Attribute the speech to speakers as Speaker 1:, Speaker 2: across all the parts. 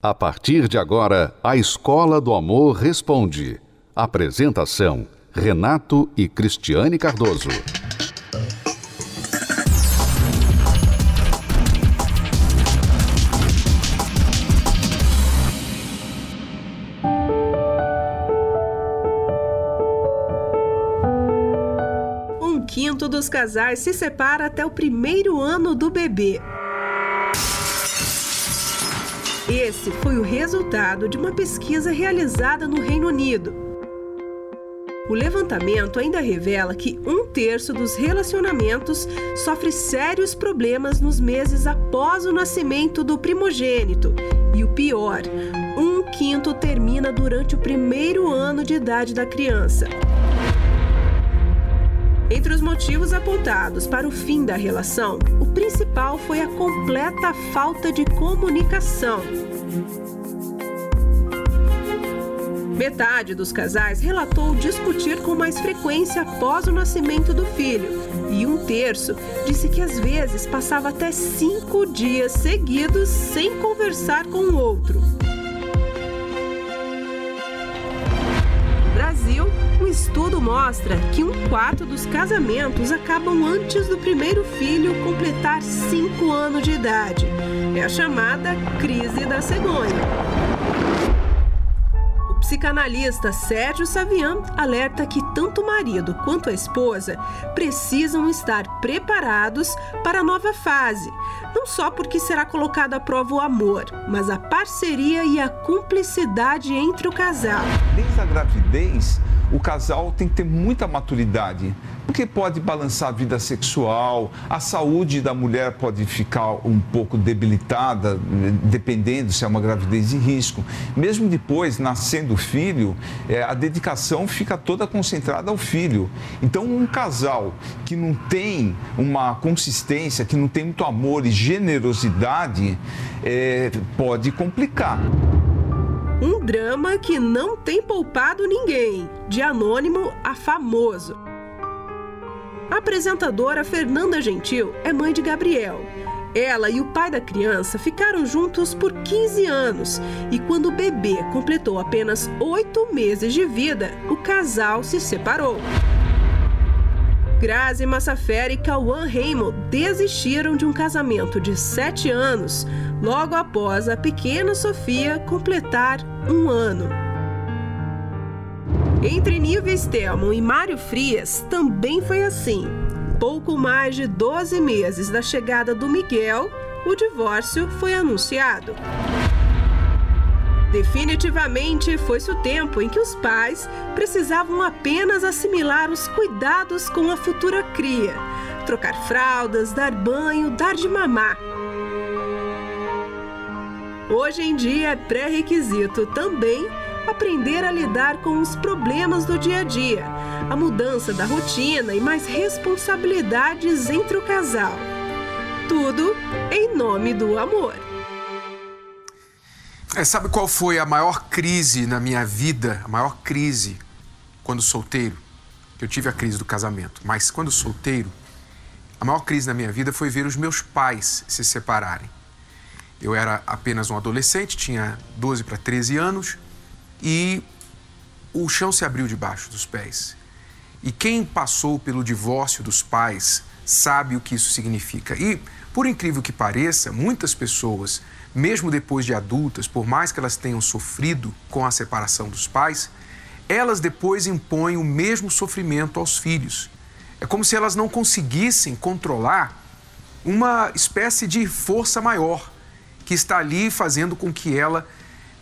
Speaker 1: A partir de agora, a Escola do Amor Responde. Apresentação: Renato e Cristiane Cardoso.
Speaker 2: Um quinto dos casais se separa até o primeiro ano do bebê. Esse foi o resultado de uma pesquisa realizada no Reino Unido. O levantamento ainda revela que um terço dos relacionamentos sofre sérios problemas nos meses após o nascimento do primogênito. E o pior, um quinto termina durante o primeiro ano de idade da criança. Entre os motivos apontados para o fim da relação, o principal foi a completa falta de comunicação. Metade dos casais relatou discutir com mais frequência após o nascimento do filho, e um terço disse que às vezes passava até cinco dias seguidos sem conversar com o outro. Estudo mostra que um quarto dos casamentos acabam antes do primeiro filho completar 5 anos de idade. É a chamada crise da cegonha. Psicanalista Sérgio Savian alerta que tanto o marido quanto a esposa precisam estar preparados para a nova fase, não só porque será colocado à prova o amor, mas a parceria e a cumplicidade entre o casal.
Speaker 3: Desde a gravidez, o casal tem que ter muita maturidade, porque pode balançar a vida sexual, a saúde da mulher pode ficar um pouco debilitada, dependendo se é uma gravidez de risco. Mesmo depois, nascendo filho, é, a dedicação fica toda concentrada ao filho. Então, um casal que não tem uma consistência, que não tem muito amor e generosidade, é, pode complicar.
Speaker 2: Um drama que não tem poupado ninguém, de anônimo a famoso. A apresentadora Fernanda Gentil é mãe de Gabriel. Ela e o pai da criança ficaram juntos por 15 anos e, quando o bebê completou apenas oito meses de vida, o casal se separou. Grazi Massafera e Cauã Raymond desistiram de um casamento de sete anos logo após a pequena Sofia completar um ano. Entre Nívia Stelman e Mário Frias também foi assim. Pouco mais de 12 meses da chegada do Miguel, o divórcio foi anunciado. Definitivamente foi-se o tempo em que os pais precisavam apenas assimilar os cuidados com a futura cria, trocar fraldas, dar banho, dar de mamar. Hoje em dia é pré-requisito também aprender a lidar com os problemas do dia a dia, a mudança da rotina e mais responsabilidades entre o casal. Tudo em nome do amor.
Speaker 4: É, sabe qual foi a maior crise na minha vida? A maior crise quando solteiro? Eu tive a crise do casamento, mas quando solteiro, a maior crise na minha vida foi ver os meus pais se separarem. Eu era apenas um adolescente, tinha 12 para 13 anos, e o chão se abriu debaixo dos pés. E quem passou pelo divórcio dos pais sabe o que isso significa. E, por incrível que pareça, muitas pessoas mesmo depois de adultas, por mais que elas tenham sofrido com a separação dos pais, elas depois impõem o mesmo sofrimento aos filhos. É como se elas não conseguissem controlar uma espécie de força maior que está ali fazendo com que ela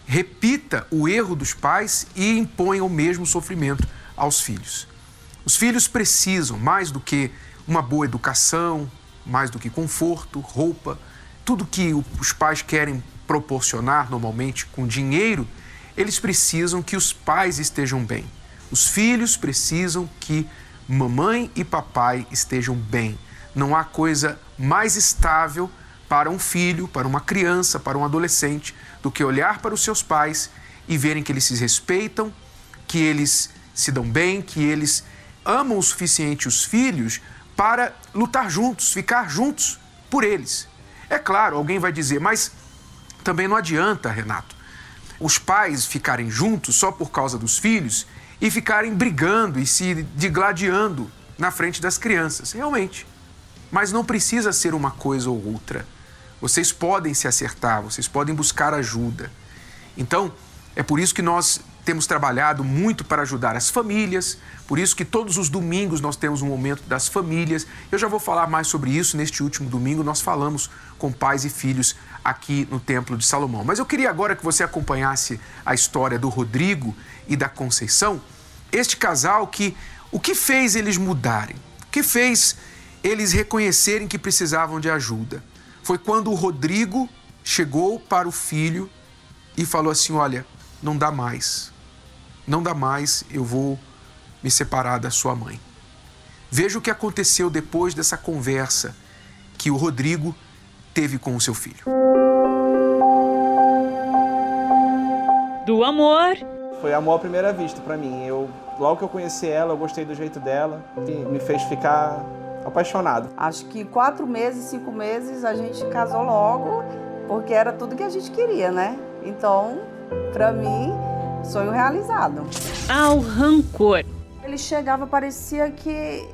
Speaker 4: repita o erro dos pais e imponha o mesmo sofrimento aos filhos. Os filhos precisam, mais do que uma boa educação, mais do que conforto, roupa, tudo que os pais querem proporcionar normalmente com dinheiro, eles precisam que os pais estejam bem. Os filhos precisam que mamãe e papai estejam bem. Não há coisa mais estável para um filho, para uma criança, para um adolescente, do que olhar para os seus pais e verem que eles se respeitam, que eles se dão bem, que eles amam o suficiente os filhos para lutar juntos, ficar juntos por eles. É claro, alguém vai dizer, mas também não adianta, Renato, os pais ficarem juntos só por causa dos filhos e ficarem brigando e se digladiando na frente das crianças. Realmente. Mas não precisa ser uma coisa ou outra. Vocês podem se acertar, vocês podem buscar ajuda. Então, é por isso que nós temos trabalhado muito para ajudar as famílias, por isso que todos os domingos nós temos um momento das famílias. Eu já vou falar mais sobre isso neste último domingo. Nós falamos com pais e filhos aqui no Templo de Salomão. Mas eu queria agora que você acompanhasse a história do Rodrigo e da Conceição, este casal que o que fez eles mudarem? O que fez eles reconhecerem que precisavam de ajuda? Foi quando o Rodrigo chegou para o filho e falou assim: Olha, não dá mais. Não dá mais, eu vou me separar da sua mãe. Veja o que aconteceu depois dessa conversa que o Rodrigo teve com o seu filho.
Speaker 5: Do amor.
Speaker 6: Foi amor à primeira vista para mim. Eu logo que eu conheci ela, eu gostei do jeito dela, que me fez ficar apaixonado.
Speaker 7: Acho que quatro meses, cinco meses a gente casou logo, porque era tudo que a gente queria, né? Então, para mim, sonho realizado.
Speaker 5: Ao rancor.
Speaker 7: Ele chegava, parecia que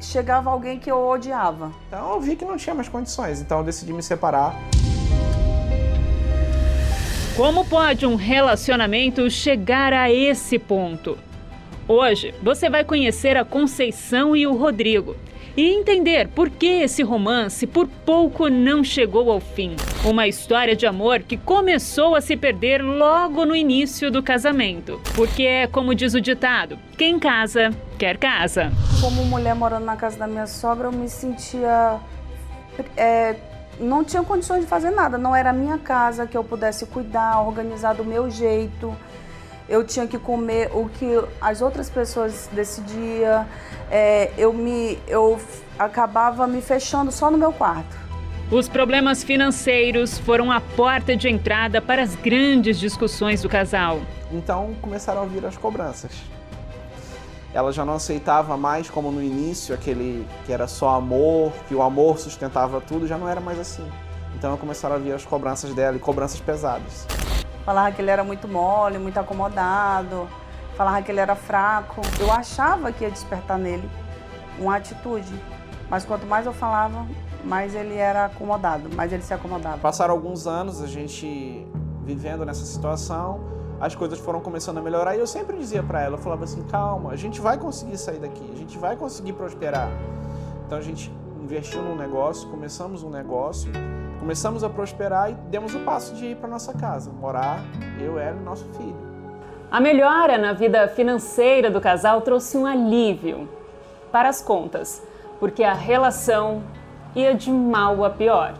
Speaker 7: chegava alguém que eu odiava.
Speaker 6: Então eu vi que não tinha mais condições, então eu decidi me separar.
Speaker 5: Como pode um relacionamento chegar a esse ponto? Hoje você vai conhecer a Conceição e o Rodrigo e entender por que esse romance por pouco não chegou ao fim. Uma história de amor que começou a se perder logo no início do casamento. Porque é como diz o ditado: quem casa, quer casa.
Speaker 7: Como mulher morando na casa da minha sogra, eu me sentia. É, não tinha condições de fazer nada, não era minha casa que eu pudesse cuidar, organizar do meu jeito eu tinha que comer o que as outras pessoas decidiam, é, eu, me, eu acabava me fechando só no meu quarto.
Speaker 5: Os problemas financeiros foram a porta de entrada para as grandes discussões do casal.
Speaker 6: Então começaram a vir as cobranças. Ela já não aceitava mais como no início, aquele que era só amor, que o amor sustentava tudo, já não era mais assim. Então começaram a vir as cobranças dela e cobranças pesadas.
Speaker 7: Falava que ele era muito mole, muito acomodado, falava que ele era fraco. Eu achava que ia despertar nele uma atitude, mas quanto mais eu falava, mais ele era acomodado, mais ele se acomodava.
Speaker 6: Passaram alguns anos a gente vivendo nessa situação, as coisas foram começando a melhorar e eu sempre dizia para ela, eu falava assim, calma, a gente vai conseguir sair daqui, a gente vai conseguir prosperar. Então a gente investiu num negócio, começamos um negócio começamos a prosperar e demos o passo de ir para nossa casa, morar eu, ela e nosso filho.
Speaker 5: A melhora na vida financeira do casal trouxe um alívio para as contas, porque a relação ia de mal a pior.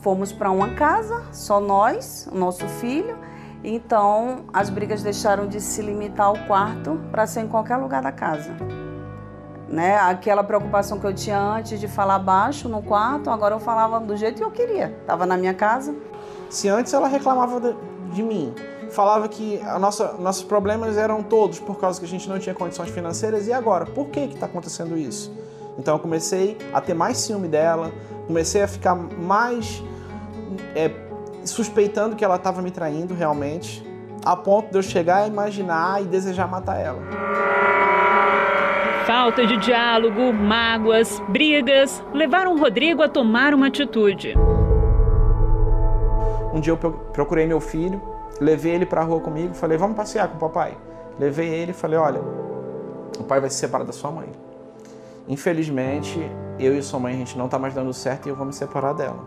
Speaker 7: Fomos para uma casa, só nós, o nosso filho, então as brigas deixaram de se limitar ao quarto para ser em qualquer lugar da casa. Né? Aquela preocupação que eu tinha antes de falar baixo no quarto, agora eu falava do jeito que eu queria. Estava na minha casa.
Speaker 6: Se antes ela reclamava de, de mim, falava que a nossa, nossos problemas eram todos por causa que a gente não tinha condições financeiras, e agora? Por que está acontecendo isso? Então eu comecei a ter mais ciúme dela, comecei a ficar mais é, suspeitando que ela estava me traindo realmente, a ponto de eu chegar a imaginar e desejar matar ela.
Speaker 5: Falta de diálogo, mágoas, brigas levaram Rodrigo a tomar uma atitude.
Speaker 6: Um dia eu procurei meu filho, levei ele para a rua comigo, falei: "Vamos passear com o papai". Levei ele e falei: "Olha, o pai vai se separar da sua mãe. Infelizmente, eu e sua mãe a gente não tá mais dando certo e eu vou me separar dela".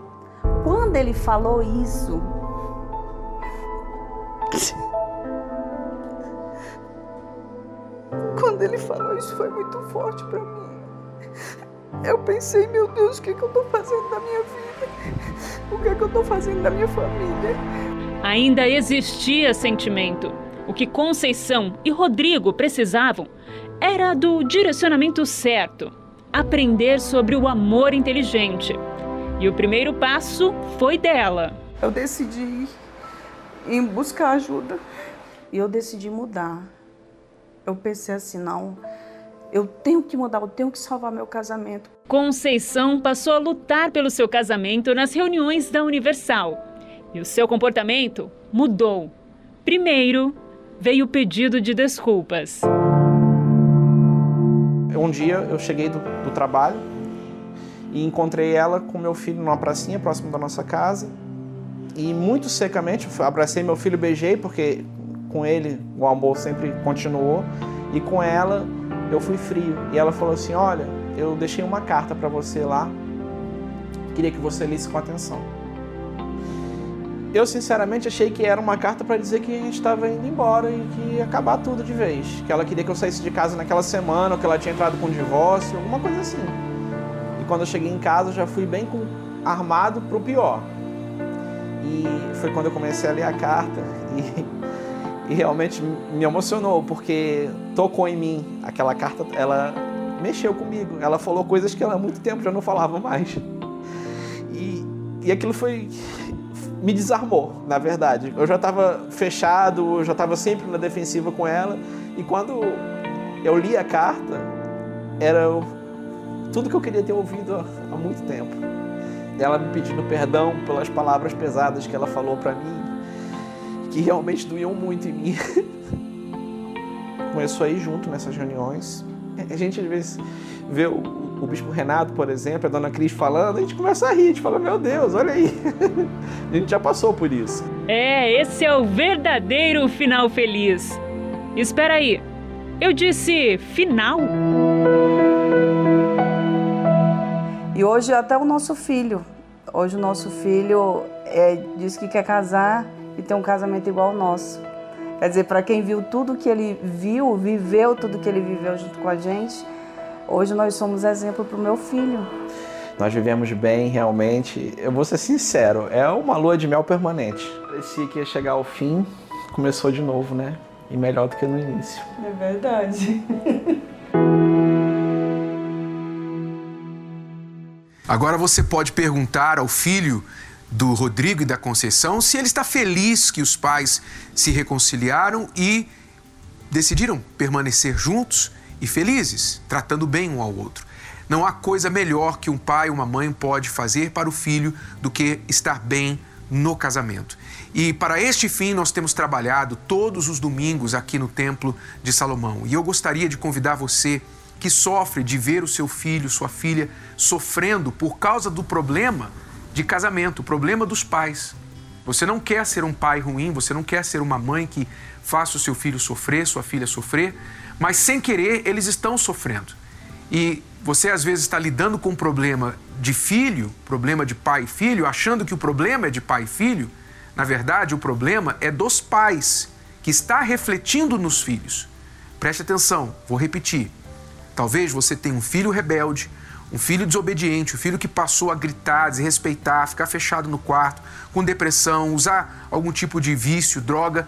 Speaker 7: Quando ele falou isso, Quando ele falou isso foi muito forte para mim. Eu pensei, meu Deus, o que, é que eu estou fazendo da minha vida? O que, é que eu estou fazendo da minha família?
Speaker 5: Ainda existia sentimento. O que Conceição e Rodrigo precisavam era do direcionamento certo, aprender sobre o amor inteligente. E o primeiro passo foi dela.
Speaker 7: Eu decidi ir buscar ajuda e eu decidi mudar eu pensei assim, não, eu tenho que mudar, eu tenho que salvar meu casamento.
Speaker 5: Conceição passou a lutar pelo seu casamento nas reuniões da Universal. E o seu comportamento mudou. Primeiro, veio o pedido de desculpas.
Speaker 6: Um dia eu cheguei do, do trabalho e encontrei ela com meu filho numa pracinha próximo da nossa casa. E muito secamente abracei meu filho, beijei, porque com ele o amor sempre continuou. E com ela eu fui frio. E ela falou assim: Olha, eu deixei uma carta para você lá, queria que você lesse com atenção. Eu sinceramente achei que era uma carta para dizer que a gente estava indo embora e que ia acabar tudo de vez. Que ela queria que eu saísse de casa naquela semana, ou que ela tinha entrado com divórcio, alguma coisa assim. E quando eu cheguei em casa, já fui bem com, armado para o pior. E foi quando eu comecei a ler a carta e, e realmente me emocionou, porque tocou em mim. Aquela carta, ela mexeu comigo. Ela falou coisas que ela há muito tempo já não falava mais. E, e aquilo foi me desarmou, na verdade. Eu já estava fechado, eu já estava sempre na defensiva com ela. E quando eu li a carta, era tudo que eu queria ter ouvido há muito tempo. Ela me pedindo perdão pelas palavras pesadas que ela falou para mim, que realmente doíam muito em mim. Começou a ir junto nessas reuniões. A gente às vezes vê o, o bispo Renato, por exemplo, a dona Cris falando, a gente começa a rir, a gente fala, meu Deus, olha aí. a gente já passou por isso.
Speaker 5: É, esse é o verdadeiro final feliz. Espera aí, eu disse final?
Speaker 7: E hoje até o nosso filho, hoje o nosso filho é, diz que quer casar e ter um casamento igual ao nosso. Quer dizer, para quem viu tudo que ele viu, viveu tudo que ele viveu junto com a gente, hoje nós somos exemplo para o meu filho.
Speaker 6: Nós vivemos bem, realmente. Eu vou ser sincero, é uma lua de mel permanente. Parecia que ia chegar ao fim, começou de novo, né? E melhor do que no início.
Speaker 7: É verdade.
Speaker 4: Agora você pode perguntar ao filho do Rodrigo e da Conceição se ele está feliz que os pais se reconciliaram e decidiram permanecer juntos e felizes, tratando bem um ao outro. Não há coisa melhor que um pai ou uma mãe pode fazer para o filho do que estar bem no casamento. E para este fim nós temos trabalhado todos os domingos aqui no Templo de Salomão. E eu gostaria de convidar você que sofre de ver o seu filho, sua filha sofrendo por causa do problema de casamento, o problema dos pais. Você não quer ser um pai ruim, você não quer ser uma mãe que faça o seu filho sofrer, sua filha sofrer, mas sem querer eles estão sofrendo. E você às vezes está lidando com um problema de filho, problema de pai e filho, achando que o problema é de pai e filho. Na verdade, o problema é dos pais, que está refletindo nos filhos. Preste atenção, vou repetir. Talvez você tenha um filho rebelde, um filho desobediente, um filho que passou a gritar, desrespeitar, ficar fechado no quarto, com depressão, usar algum tipo de vício, droga,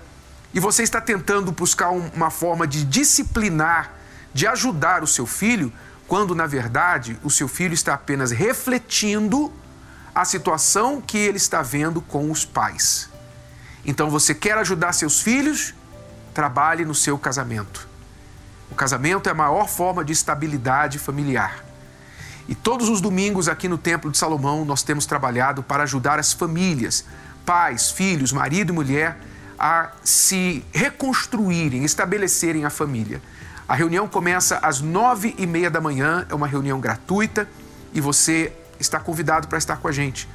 Speaker 4: e você está tentando buscar uma forma de disciplinar, de ajudar o seu filho, quando na verdade o seu filho está apenas refletindo a situação que ele está vendo com os pais. Então você quer ajudar seus filhos? Trabalhe no seu casamento. O casamento é a maior forma de estabilidade familiar. E todos os domingos aqui no Templo de Salomão nós temos trabalhado para ajudar as famílias, pais, filhos, marido e mulher, a se reconstruírem, estabelecerem a família. A reunião começa às nove e meia da manhã, é uma reunião gratuita e você está convidado para estar com a gente.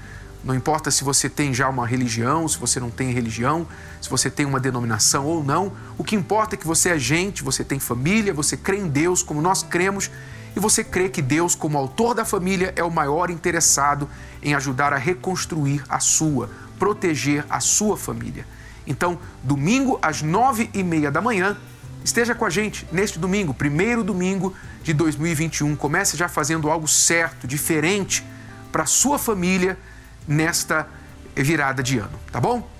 Speaker 4: Não importa se você tem já uma religião, se você não tem religião, se você tem uma denominação ou não, o que importa é que você é gente, você tem família, você crê em Deus como nós cremos e você crê que Deus, como autor da família, é o maior interessado em ajudar a reconstruir a sua, proteger a sua família. Então, domingo às nove e meia da manhã, esteja com a gente neste domingo, primeiro domingo de 2021. Comece já fazendo algo certo, diferente para a sua família nesta virada de ano, tá bom?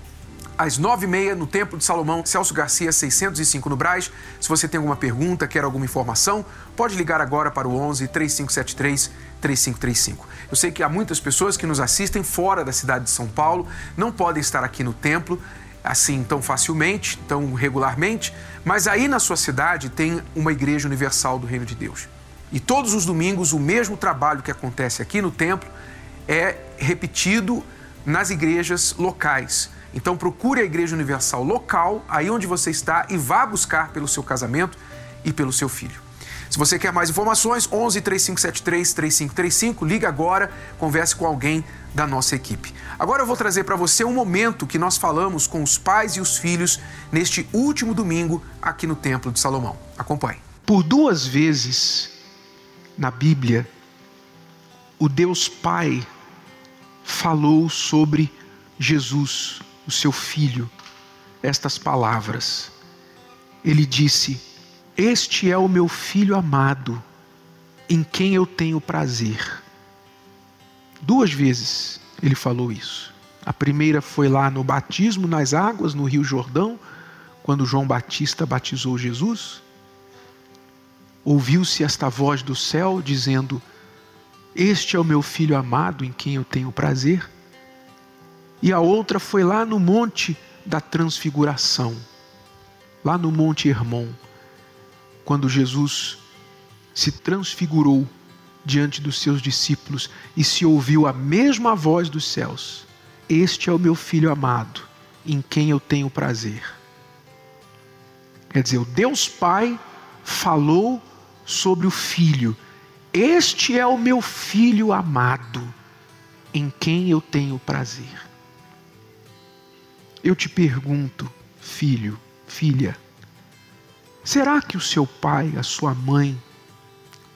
Speaker 4: Às nove e meia no Templo de Salomão, Celso Garcia 605 no Braz. Se você tem alguma pergunta, quer alguma informação, pode ligar agora para o 11 3573 3535. Eu sei que há muitas pessoas que nos assistem fora da cidade de São Paulo, não podem estar aqui no templo assim tão facilmente, tão regularmente, mas aí na sua cidade tem uma igreja universal do Reino de Deus. E todos os domingos o mesmo trabalho que acontece aqui no templo é repetido nas igrejas locais. Então procure a Igreja Universal local, aí onde você está, e vá buscar pelo seu casamento e pelo seu filho. Se você quer mais informações, 11 3573 3535, liga agora, converse com alguém da nossa equipe. Agora eu vou trazer para você um momento que nós falamos com os pais e os filhos neste último domingo aqui no Templo de Salomão. Acompanhe.
Speaker 8: Por duas vezes na Bíblia, o Deus Pai falou sobre Jesus, o seu filho, estas palavras. Ele disse: Este é o meu filho amado, em quem eu tenho prazer. Duas vezes ele falou isso. A primeira foi lá no batismo nas águas, no Rio Jordão, quando João Batista batizou Jesus. Ouviu-se esta voz do céu dizendo: Este é o meu filho amado em quem eu tenho prazer. E a outra foi lá no Monte da Transfiguração, lá no Monte Hermon, quando Jesus se transfigurou diante dos seus discípulos e se ouviu a mesma voz dos céus: Este é o meu filho amado, em quem eu tenho prazer. Quer dizer, o Deus Pai falou sobre o filho: Este é o meu filho amado, em quem eu tenho prazer. Eu te pergunto, filho, filha, será que o seu pai, a sua mãe,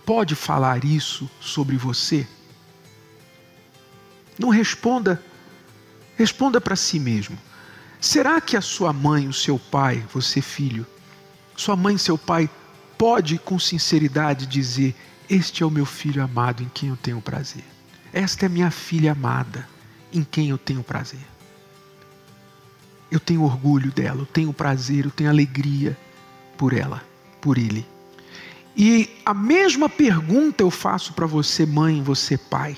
Speaker 8: pode falar isso sobre você? Não responda, responda para si mesmo. Será que a sua mãe, o seu pai, você filho, sua mãe seu pai pode com sinceridade dizer: Este é o meu filho amado em quem eu tenho prazer. Esta é minha filha amada em quem eu tenho prazer. Eu tenho orgulho dela, eu tenho prazer, eu tenho alegria por ela, por ele. E a mesma pergunta eu faço para você, mãe, você, pai.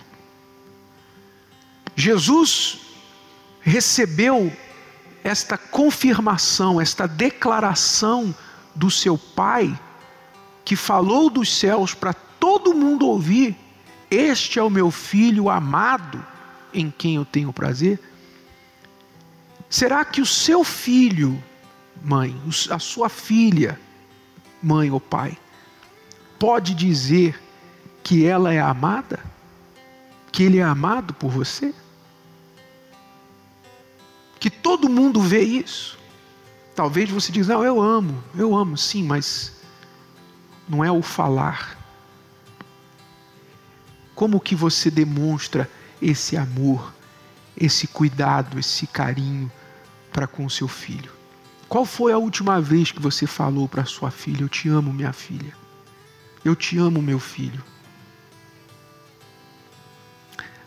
Speaker 8: Jesus recebeu esta confirmação, esta declaração do seu pai, que falou dos céus para todo mundo ouvir: Este é o meu filho amado, em quem eu tenho prazer. Será que o seu filho, mãe, a sua filha, mãe ou pai, pode dizer que ela é amada? Que ele é amado por você? Que todo mundo vê isso. Talvez você diga, não, eu amo, eu amo, sim, mas não é o falar. Como que você demonstra esse amor, esse cuidado, esse carinho para com seu filho? Qual foi a última vez que você falou para sua filha, eu te amo, minha filha? Eu te amo, meu filho.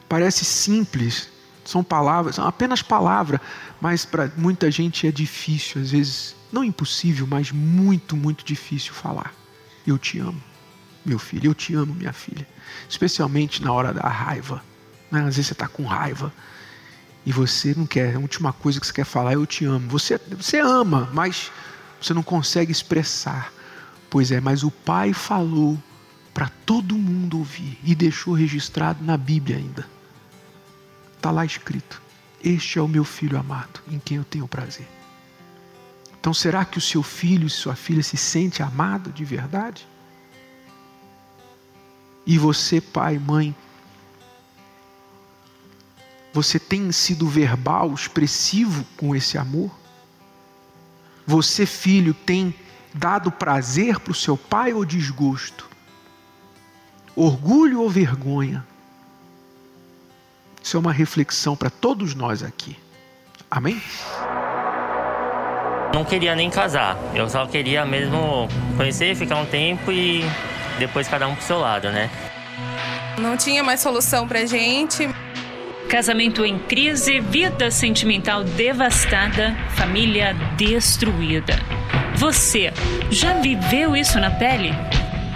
Speaker 8: Parece simples, são palavras, são apenas palavras, mas para muita gente é difícil, às vezes, não impossível, mas muito, muito difícil falar. Eu te amo, meu filho, eu te amo, minha filha. Especialmente na hora da raiva. Né? Às vezes você está com raiva e você não quer, a última coisa que você quer falar é eu te amo. Você, você ama, mas você não consegue expressar. Pois é, mas o Pai falou para todo mundo ouvir e deixou registrado na Bíblia ainda. Está lá escrito: Este é o meu filho amado, em quem eu tenho prazer. Então, será que o seu filho e sua filha se sente amado de verdade? E você, pai, mãe, você tem sido verbal, expressivo com esse amor? Você, filho, tem dado prazer para o seu pai ou desgosto? Orgulho ou vergonha? Isso é uma reflexão para todos nós aqui. Amém?
Speaker 9: Não queria nem casar, eu só queria mesmo conhecer, ficar um tempo e depois cada um pro seu lado, né?
Speaker 10: Não tinha mais solução pra gente.
Speaker 5: Casamento em crise, vida sentimental devastada, família destruída. Você já viveu isso na pele?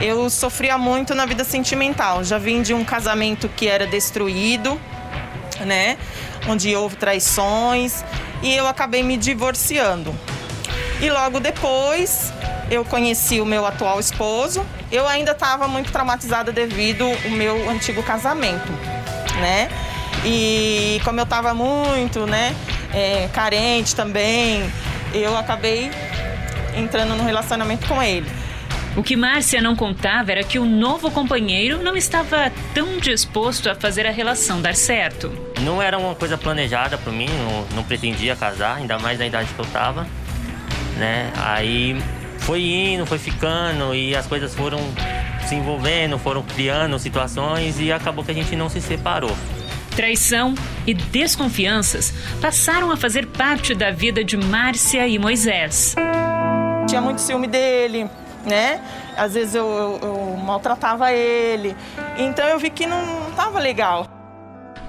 Speaker 11: Eu sofria muito na vida sentimental. Já vim de um casamento que era destruído, né? Onde houve traições e eu acabei me divorciando. E logo depois eu conheci o meu atual esposo. Eu ainda estava muito traumatizada devido ao meu antigo casamento, né? E como eu estava muito, né, é, carente também, eu acabei entrando no relacionamento com ele.
Speaker 5: O que Márcia não contava era que o novo companheiro não estava tão disposto a fazer a relação dar certo.
Speaker 9: Não era uma coisa planejada para mim, não, não, pretendia casar, ainda mais na idade que eu estava, né? Aí foi indo, foi ficando e as coisas foram se envolvendo, foram criando situações e acabou que a gente não se separou.
Speaker 5: Traição e desconfianças passaram a fazer parte da vida de Márcia e Moisés.
Speaker 11: Tinha muito ciúme dele, né? Às vezes eu, eu, eu maltratava ele. Então eu vi que não estava legal.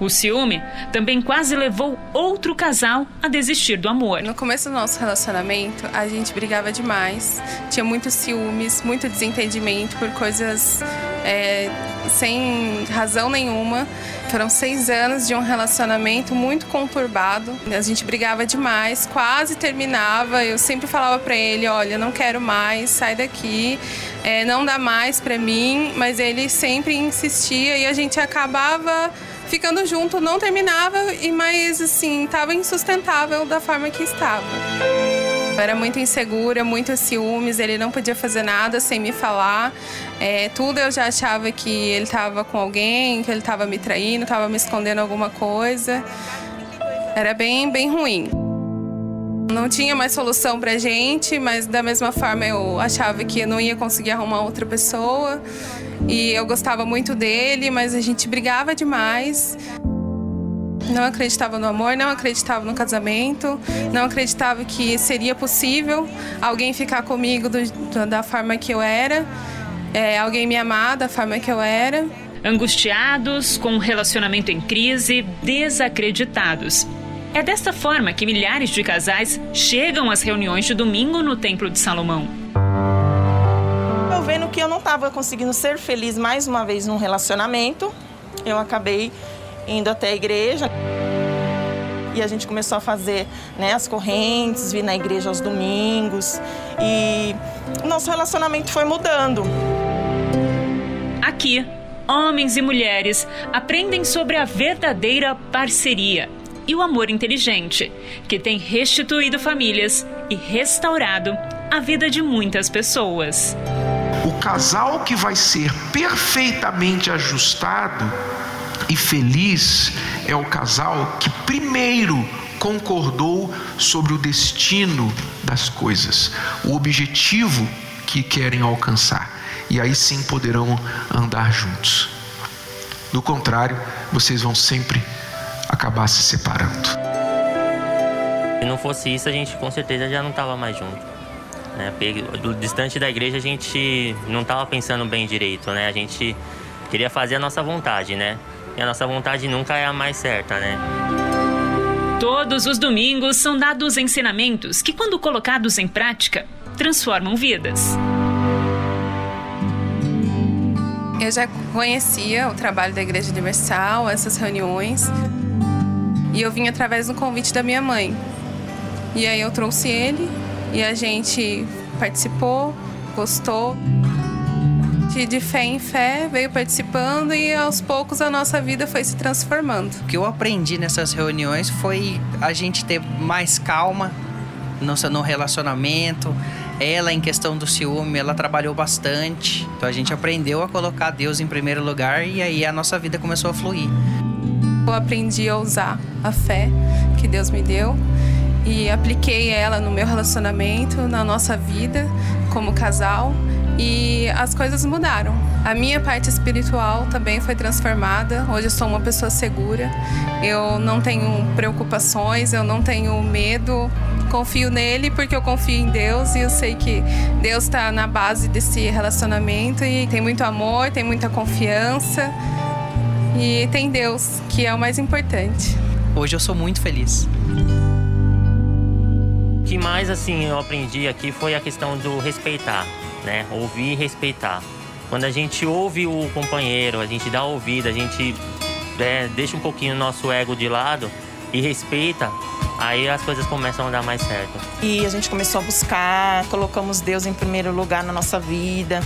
Speaker 5: O ciúme também quase levou outro casal a desistir do amor.
Speaker 10: No começo do nosso relacionamento, a gente brigava demais. Tinha muitos ciúmes, muito desentendimento por coisas é, sem razão nenhuma. Foram seis anos de um relacionamento muito conturbado. A gente brigava demais, quase terminava. Eu sempre falava para ele: olha, não quero mais, sai daqui, é, não dá mais para mim. Mas ele sempre insistia e a gente acabava ficando junto, não terminava, e mas assim, estava insustentável da forma que estava. Eu era muito insegura, muito ciúmes, ele não podia fazer nada sem me falar. É, tudo eu já achava que ele estava com alguém, que ele estava me traindo, estava me escondendo alguma coisa. Era bem, bem ruim. Não tinha mais solução pra gente, mas da mesma forma eu achava que eu não ia conseguir arrumar outra pessoa. E eu gostava muito dele, mas a gente brigava demais. Não acreditava no amor, não acreditava no casamento, não acreditava que seria possível alguém ficar comigo do, da forma que eu era, é, alguém me amar da forma que eu era.
Speaker 5: Angustiados, com um relacionamento em crise, desacreditados. É desta forma que milhares de casais chegam às reuniões de domingo no Templo de Salomão.
Speaker 11: Eu vendo que eu não estava conseguindo ser feliz mais uma vez num relacionamento, eu acabei indo até a igreja. E a gente começou a fazer né, as correntes, vir na igreja aos domingos. E o nosso relacionamento foi mudando.
Speaker 5: Aqui, homens e mulheres aprendem sobre a verdadeira parceria e o amor inteligente, que tem restituído famílias e restaurado a vida de muitas pessoas.
Speaker 8: O casal que vai ser perfeitamente ajustado e feliz é o casal que primeiro concordou sobre o destino das coisas, o objetivo que querem alcançar. E aí sim poderão andar juntos. Do contrário, vocês vão sempre acabar se separando.
Speaker 9: Se não fosse isso, a gente com certeza já não estava mais junto. Né? Distante da igreja, a gente não estava pensando bem direito, né? A gente queria fazer a nossa vontade, né? E a nossa vontade nunca é a mais certa, né?
Speaker 5: Todos os domingos são dados ensinamentos que, quando colocados em prática, transformam vidas.
Speaker 10: Eu já conhecia o trabalho da Igreja Universal, essas reuniões. E eu vim através do convite da minha mãe. E aí eu trouxe ele e a gente participou, gostou. De, fé em fé, veio participando e aos poucos a nossa vida foi se transformando.
Speaker 12: O que eu aprendi nessas reuniões foi a gente ter mais calma no, no relacionamento. Ela, em questão do ciúme, ela trabalhou bastante. Então a gente aprendeu a colocar Deus em primeiro lugar e aí a nossa vida começou a fluir.
Speaker 10: Eu aprendi a usar a fé que Deus me deu e apliquei ela no meu relacionamento, na nossa vida como casal e as coisas mudaram. A minha parte espiritual também foi transformada. Hoje eu sou uma pessoa segura. Eu não tenho preocupações, eu não tenho medo. Confio nele porque eu confio em Deus e eu sei que Deus está na base desse relacionamento e tem muito amor, tem muita confiança. E tem Deus, que é o mais importante.
Speaker 12: Hoje eu sou muito feliz.
Speaker 9: O que mais assim eu aprendi aqui foi a questão do respeitar, né? Ouvir e respeitar. Quando a gente ouve o companheiro, a gente dá ouvido, a gente é, deixa um pouquinho o nosso ego de lado e respeita, aí as coisas começam a dar mais certo.
Speaker 11: E a gente começou a buscar, colocamos Deus em primeiro lugar na nossa vida,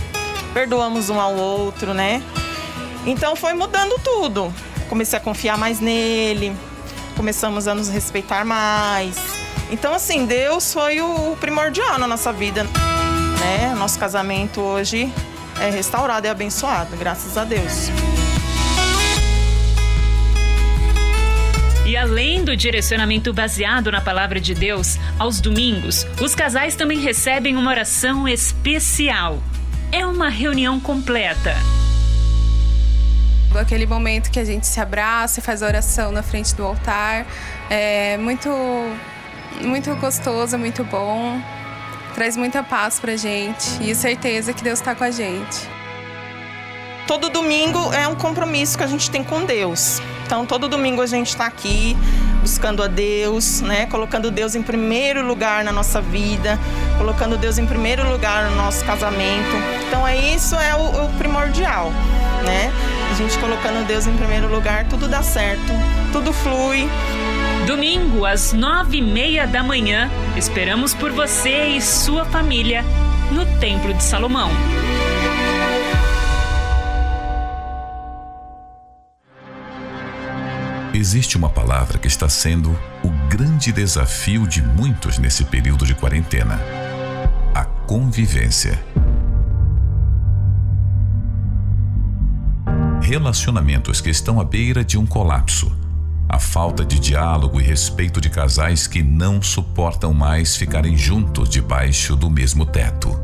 Speaker 11: perdoamos um ao outro, né? Então foi mudando tudo. comecei a confiar mais nele, começamos a nos respeitar mais. Então, assim, Deus foi o primordial na nossa vida. Né? Nosso casamento hoje é restaurado e abençoado, graças a Deus.
Speaker 5: E além do direcionamento baseado na palavra de Deus, aos domingos, os casais também recebem uma oração especial. É uma reunião completa.
Speaker 10: Aquele momento que a gente se abraça e faz a oração na frente do altar. É muito, muito gostoso, muito bom. Traz muita paz pra gente e certeza que Deus está com a gente.
Speaker 11: Todo domingo é um compromisso que a gente tem com Deus. Então, todo domingo a gente está aqui buscando a Deus, né? Colocando Deus em primeiro lugar na nossa vida, colocando Deus em primeiro lugar no nosso casamento. Então, é isso é o, o primordial, né? A gente colocando Deus em primeiro lugar, tudo dá certo, tudo flui.
Speaker 5: Domingo, às nove e meia da manhã, esperamos por você e sua família no Templo de Salomão.
Speaker 13: Existe uma palavra que está sendo o grande desafio de muitos nesse período de quarentena: a convivência. Relacionamentos que estão à beira de um colapso. A falta de diálogo e respeito de casais que não suportam mais ficarem juntos debaixo do mesmo teto.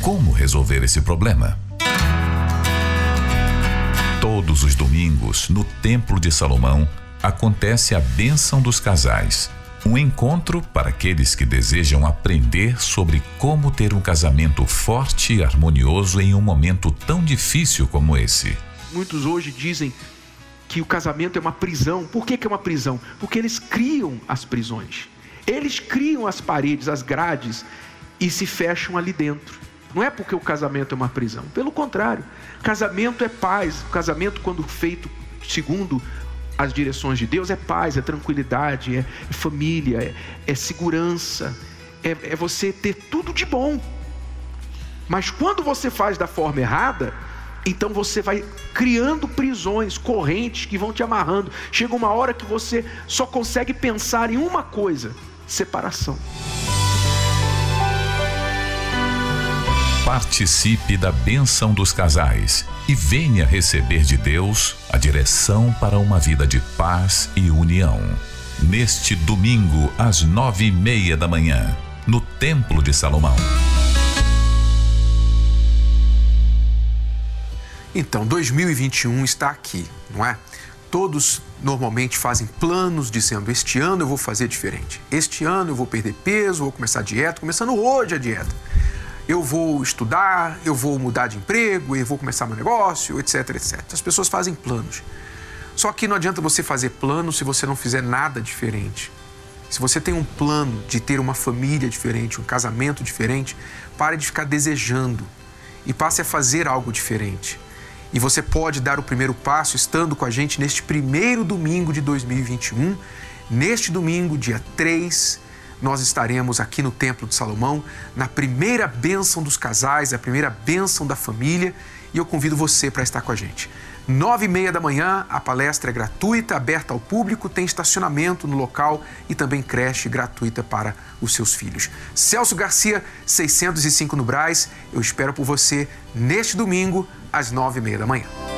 Speaker 13: Como resolver esse problema? Todos os domingos, no Templo de Salomão, acontece a bênção dos casais. Um encontro para aqueles que desejam aprender sobre como ter um casamento forte e harmonioso em um momento tão difícil como esse.
Speaker 8: Muitos hoje dizem que o casamento é uma prisão. Por que, que é uma prisão? Porque eles criam as prisões. Eles criam as paredes, as grades e se fecham ali dentro. Não é porque o casamento é uma prisão. Pelo contrário, casamento é paz. O casamento, quando feito segundo as direções de Deus, é paz, é tranquilidade, é, família, é, é segurança, é, é você ter tudo de bom. Mas quando você faz da forma errada, então você vai criando prisões, correntes que vão te amarrando. Chega uma hora que você só consegue pensar em uma coisa: separação.
Speaker 13: Participe da bênção dos casais e venha receber de Deus a direção para uma vida de paz e união. Neste domingo, às nove e meia da manhã, no Templo de Salomão.
Speaker 4: Então, 2021 está aqui, não é? Todos normalmente fazem planos dizendo: este ano eu vou fazer diferente, este ano eu vou perder peso, vou começar a dieta, começando hoje a dieta eu vou estudar, eu vou mudar de emprego, eu vou começar meu negócio, etc, etc. As pessoas fazem planos. Só que não adianta você fazer plano se você não fizer nada diferente. Se você tem um plano de ter uma família diferente, um casamento diferente, pare de ficar desejando e passe a fazer algo diferente. E você pode dar o primeiro passo estando com a gente neste primeiro domingo de 2021, neste domingo, dia 3 nós estaremos aqui no Templo de Salomão, na primeira bênção dos casais, a primeira bênção da família, e eu convido você para estar com a gente. Nove e meia da manhã, a palestra é gratuita, aberta ao público, tem estacionamento no local e também creche gratuita para os seus filhos. Celso Garcia, 605 no Braz, eu espero por você neste domingo, às nove e meia da manhã.